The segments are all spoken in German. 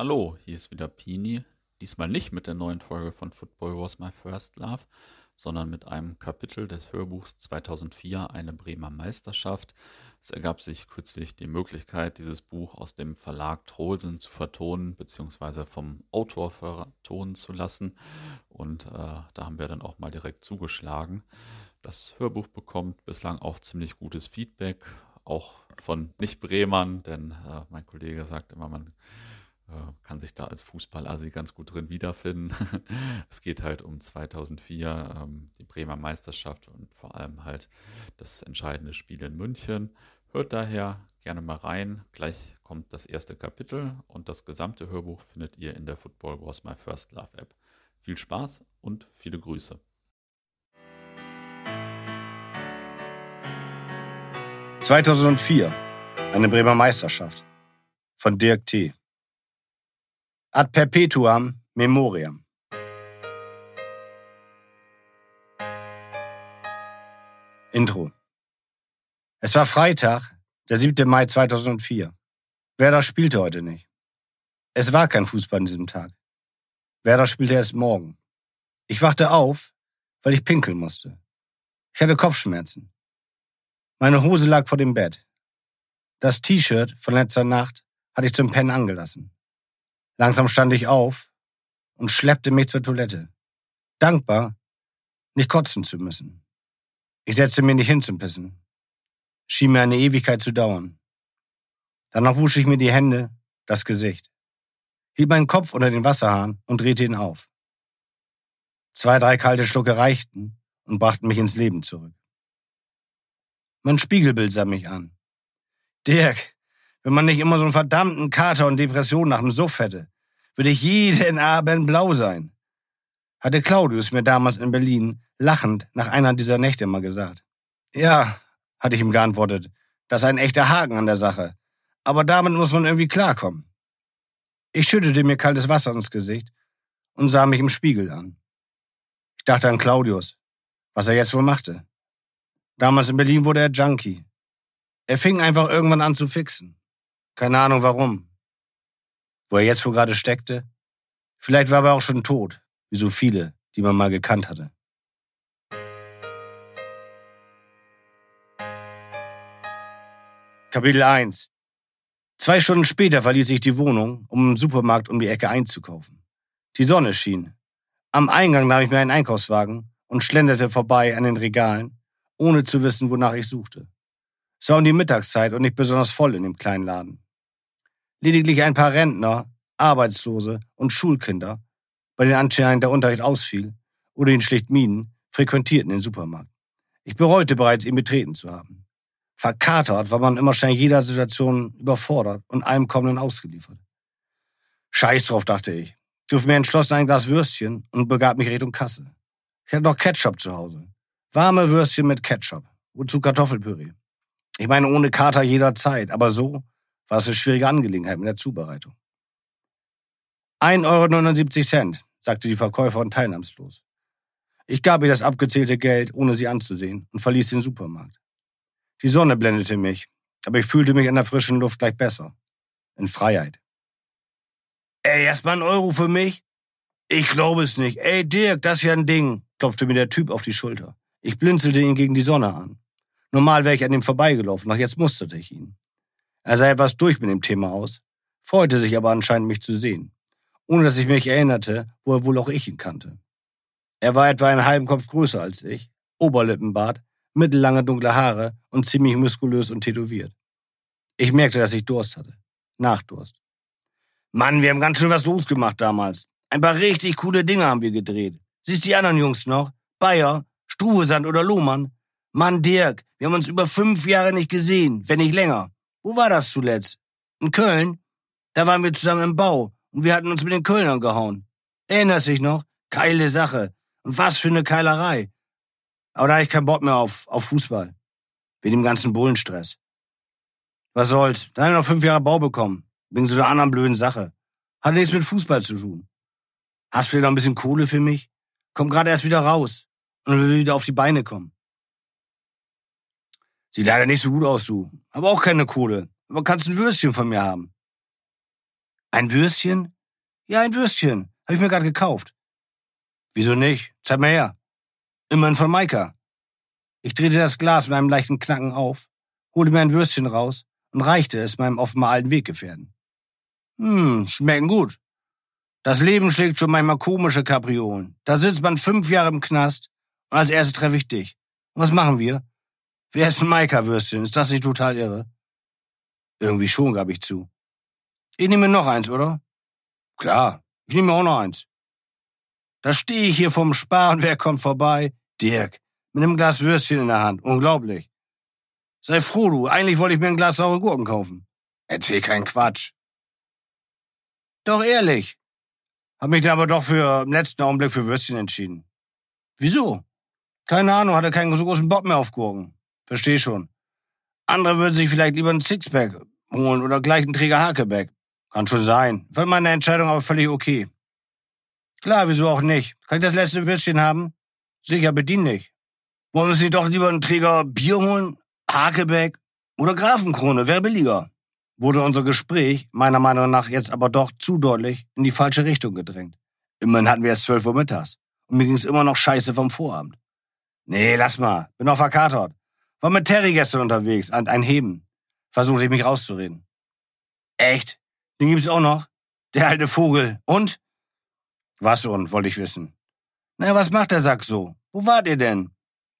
Hallo, hier ist wieder Pini. Diesmal nicht mit der neuen Folge von Football Was My First Love, sondern mit einem Kapitel des Hörbuchs 2004 Eine Bremer Meisterschaft. Es ergab sich kürzlich die Möglichkeit, dieses Buch aus dem Verlag Trollsen zu vertonen, beziehungsweise vom Autor vertonen zu lassen. Und äh, da haben wir dann auch mal direkt zugeschlagen. Das Hörbuch bekommt bislang auch ziemlich gutes Feedback, auch von Nicht-Bremern, denn äh, mein Kollege sagt immer, man kann sich da als Fußballasi ganz gut drin wiederfinden. es geht halt um 2004, ähm, die Bremer Meisterschaft und vor allem halt das entscheidende Spiel in München. Hört daher gerne mal rein. Gleich kommt das erste Kapitel und das gesamte Hörbuch findet ihr in der Football Was My First Love App. Viel Spaß und viele Grüße. »2004. Eine Bremer Meisterschaft« von Dirk T. Ad perpetuam memoriam. Intro. Es war Freitag, der 7. Mai 2004. Werder spielte heute nicht. Es war kein Fußball an diesem Tag. Werder spielte erst morgen. Ich wachte auf, weil ich pinkeln musste. Ich hatte Kopfschmerzen. Meine Hose lag vor dem Bett. Das T-Shirt von letzter Nacht hatte ich zum Pennen angelassen. Langsam stand ich auf und schleppte mich zur Toilette. Dankbar, nicht kotzen zu müssen. Ich setzte mir nicht hin zum Pissen. Schien mir eine Ewigkeit zu dauern. Danach wusch ich mir die Hände, das Gesicht. Hielt meinen Kopf unter den Wasserhahn und drehte ihn auf. Zwei, drei kalte Schlucke reichten und brachten mich ins Leben zurück. Mein Spiegelbild sah mich an. Dirk, wenn man nicht immer so einen verdammten Kater und Depression nach dem Suff hätte, würde ich jeden Abend blau sein. Hatte Claudius mir damals in Berlin lachend nach einer dieser Nächte mal gesagt. Ja, hatte ich ihm geantwortet, das ist ein echter Haken an der Sache. Aber damit muss man irgendwie klarkommen. Ich schüttete mir kaltes Wasser ins Gesicht und sah mich im Spiegel an. Ich dachte an Claudius, was er jetzt wohl machte. Damals in Berlin wurde er Junkie. Er fing einfach irgendwann an zu fixen. Keine Ahnung warum. Wo er jetzt wohl gerade steckte? Vielleicht war er auch schon tot, wie so viele, die man mal gekannt hatte. Kapitel 1 Zwei Stunden später verließ ich die Wohnung, um im Supermarkt um die Ecke einzukaufen. Die Sonne schien. Am Eingang nahm ich mir einen Einkaufswagen und schlenderte vorbei an den Regalen, ohne zu wissen, wonach ich suchte. Es war um die Mittagszeit und nicht besonders voll in dem kleinen Laden. Lediglich ein paar Rentner, Arbeitslose und Schulkinder, bei denen anscheinend der Unterricht ausfiel oder ihn schlicht mieden, frequentierten den Supermarkt. Ich bereute bereits, ihn betreten zu haben. Verkatert war man immer schnell jeder Situation überfordert und allem kommenden ausgeliefert. Scheiß drauf, dachte ich. Griff mir entschlossen ein Glas Würstchen und begab mich Richtung Kasse. Ich hatte noch Ketchup zu Hause. Warme Würstchen mit Ketchup. Wozu Kartoffelpüree? Ich meine, ohne Kater jederzeit, aber so war es eine schwierige Angelegenheit mit der Zubereitung. 1,79 Euro, sagte die Verkäuferin teilnahmslos. Ich gab ihr das abgezählte Geld, ohne sie anzusehen, und verließ den Supermarkt. Die Sonne blendete mich, aber ich fühlte mich in der frischen Luft gleich besser. In Freiheit. Ey, erstmal ein Euro für mich? Ich glaube es nicht. Ey, Dirk, das ist ja ein Ding, klopfte mir der Typ auf die Schulter. Ich blinzelte ihn gegen die Sonne an. Normal wäre ich an ihm vorbeigelaufen, doch jetzt musterte ich ihn. Er sah etwas durch mit dem Thema aus, freute sich aber anscheinend, mich zu sehen, ohne dass ich mich erinnerte, woher wohl auch ich ihn kannte. Er war etwa einen halben Kopf größer als ich, Oberlippenbart, mittellange dunkle Haare und ziemlich muskulös und tätowiert. Ich merkte, dass ich Durst hatte. Nachdurst. Mann, wir haben ganz schön was losgemacht damals. Ein paar richtig coole Dinge haben wir gedreht. Siehst die anderen Jungs noch? Bayer, Struhesand oder Lohmann? Mann, Dirk, wir haben uns über fünf Jahre nicht gesehen, wenn nicht länger. Wo war das zuletzt? In Köln? Da waren wir zusammen im Bau und wir hatten uns mit den Kölnern gehauen. Erinnerst dich noch? Keile Sache. Und was für eine Keilerei. Aber da hatte ich keinen Bock mehr auf, auf Fußball. Wegen dem ganzen Bullenstress. Was soll's? Da haben wir noch fünf Jahre Bau bekommen. Wegen so einer anderen blöden Sache. Hat nichts mit Fußball zu tun. Hast du vielleicht noch ein bisschen Kohle für mich? Komm gerade erst wieder raus und will wieder auf die Beine kommen. Sieht leider nicht so gut aus, du. Aber auch keine Kohle. Aber kannst ein Würstchen von mir haben. Ein Würstchen? Ja, ein Würstchen. Hab ich mir gerade gekauft. Wieso nicht? Zeig mal her. Immerhin von Maika. Ich drehte das Glas mit einem leichten Knacken auf, holte mir ein Würstchen raus und reichte es meinem offenbar alten Weggefährten. Hm, schmecken gut. Das Leben schlägt schon manchmal komische Kapriolen. Da sitzt man fünf Jahre im Knast und als erstes treffe ich dich. Und was machen wir? Wir essen Maika-Würstchen. Ist das nicht total irre? Irgendwie schon, gab ich zu. Ich nehme noch eins, oder? Klar, ich nehme auch noch eins. Da stehe ich hier vom Spar und wer kommt vorbei? Dirk, mit einem Glas Würstchen in der Hand. Unglaublich. Sei froh, du. Eigentlich wollte ich mir ein Glas saure Gurken kaufen. Erzähl keinen Quatsch. Doch ehrlich. Hab mich dann aber doch für im letzten Augenblick für Würstchen entschieden. Wieso? Keine Ahnung, hatte keinen so großen Bock mehr auf Gurken. Versteh schon. Andere würden sich vielleicht lieber ein Sixpack holen oder gleich einen Träger Hakeback. Kann schon sein. Fand meine Entscheidung aber völlig okay. Klar, wieso auch nicht? Kann ich das letzte Würstchen haben? Sicher, bedien nicht. Wollen Sie doch lieber einen Träger Bier holen? Hakebeck oder Grafenkrone, wäre billiger. Wurde unser Gespräch meiner Meinung nach jetzt aber doch zu deutlich in die falsche Richtung gedrängt. Immerhin hatten wir erst 12 Uhr mittags. Und mir ging's immer noch scheiße vom Vorabend. Nee, lass mal. Bin noch verkatert. War mit Terry gestern unterwegs, an ein Heben. Versuchte ich mich rauszureden. Echt? Den gibt's auch noch? Der alte Vogel. Und? Was und, wollte ich wissen. Na, was macht der Sack so? Wo wart ihr denn?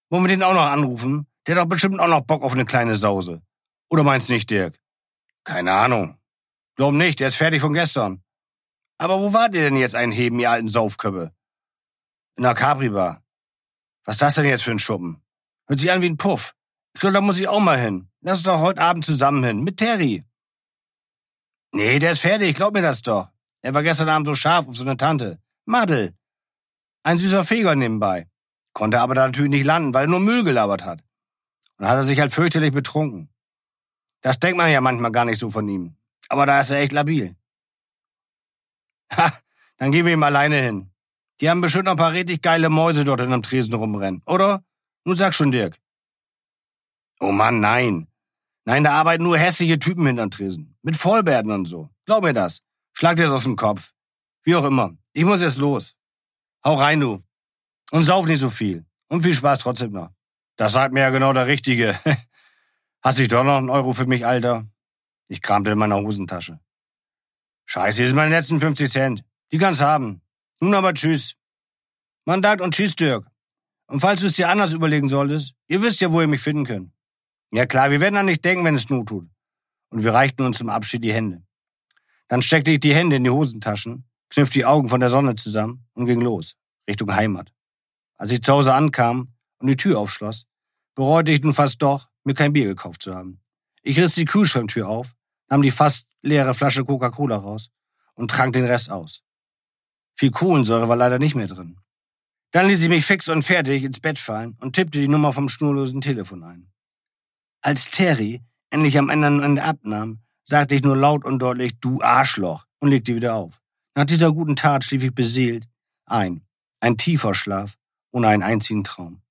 Wollen wir den auch noch anrufen? Der hat doch bestimmt auch noch Bock auf eine kleine Sause. Oder meinst nicht, Dirk? Keine Ahnung. Glaub nicht, der ist fertig von gestern. Aber wo wart ihr denn jetzt einheben, ihr alten Saufköppe? In der Capri-Bar. Was ist das denn jetzt für ein Schuppen? Hört sich an wie ein Puff. Ich glaube, da muss ich auch mal hin. Lass uns doch heute Abend zusammen hin. Mit Terry. Nee, der ist fertig. Glaub mir das doch. Er war gestern Abend so scharf auf so eine Tante. Madel. Ein süßer Feger nebenbei. Konnte aber da natürlich nicht landen, weil er nur Müll gelabert hat. Und hat er sich halt fürchterlich betrunken. Das denkt man ja manchmal gar nicht so von ihm. Aber da ist er echt labil. Ha, dann gehen wir ihm alleine hin. Die haben bestimmt noch ein paar richtig geile Mäuse dort in einem Tresen rumrennen, oder? Nun sag schon, Dirk. Oh Mann, nein. Nein, da arbeiten nur hässliche Typen hinterm Tresen. Mit Vollbärten und so. Glaub mir das. Schlag dir das aus dem Kopf. Wie auch immer. Ich muss jetzt los. Hau rein, du. Und sauf nicht so viel. Und viel Spaß trotzdem noch. Das sagt mir ja genau der Richtige. Hast du doch noch einen Euro für mich, Alter? Ich kramte in meiner Hosentasche. Scheiße, hier sind meine letzten 50 Cent. Die kannst haben. Nun aber tschüss. Man dankt und tschüss, Dirk. Und falls du es dir anders überlegen solltest, ihr wisst ja, wo ihr mich finden könnt. Ja klar, wir werden an nicht denken, wenn es Not tut. Und wir reichten uns zum Abschied die Hände. Dann steckte ich die Hände in die Hosentaschen, kniff die Augen von der Sonne zusammen und ging los, Richtung Heimat. Als ich zu Hause ankam und die Tür aufschloss, bereute ich nun fast doch, mir kein Bier gekauft zu haben. Ich riss die Kühlschranktür auf, nahm die fast leere Flasche Coca-Cola raus und trank den Rest aus. Viel Kohlensäure war leider nicht mehr drin. Dann ließ ich mich fix und fertig ins Bett fallen und tippte die Nummer vom schnurlosen Telefon ein. Als Terry endlich am anderen Ende abnahm, sagte ich nur laut und deutlich, du Arschloch, und legte wieder auf. Nach dieser guten Tat schlief ich beseelt ein. Ein tiefer Schlaf ohne einen einzigen Traum.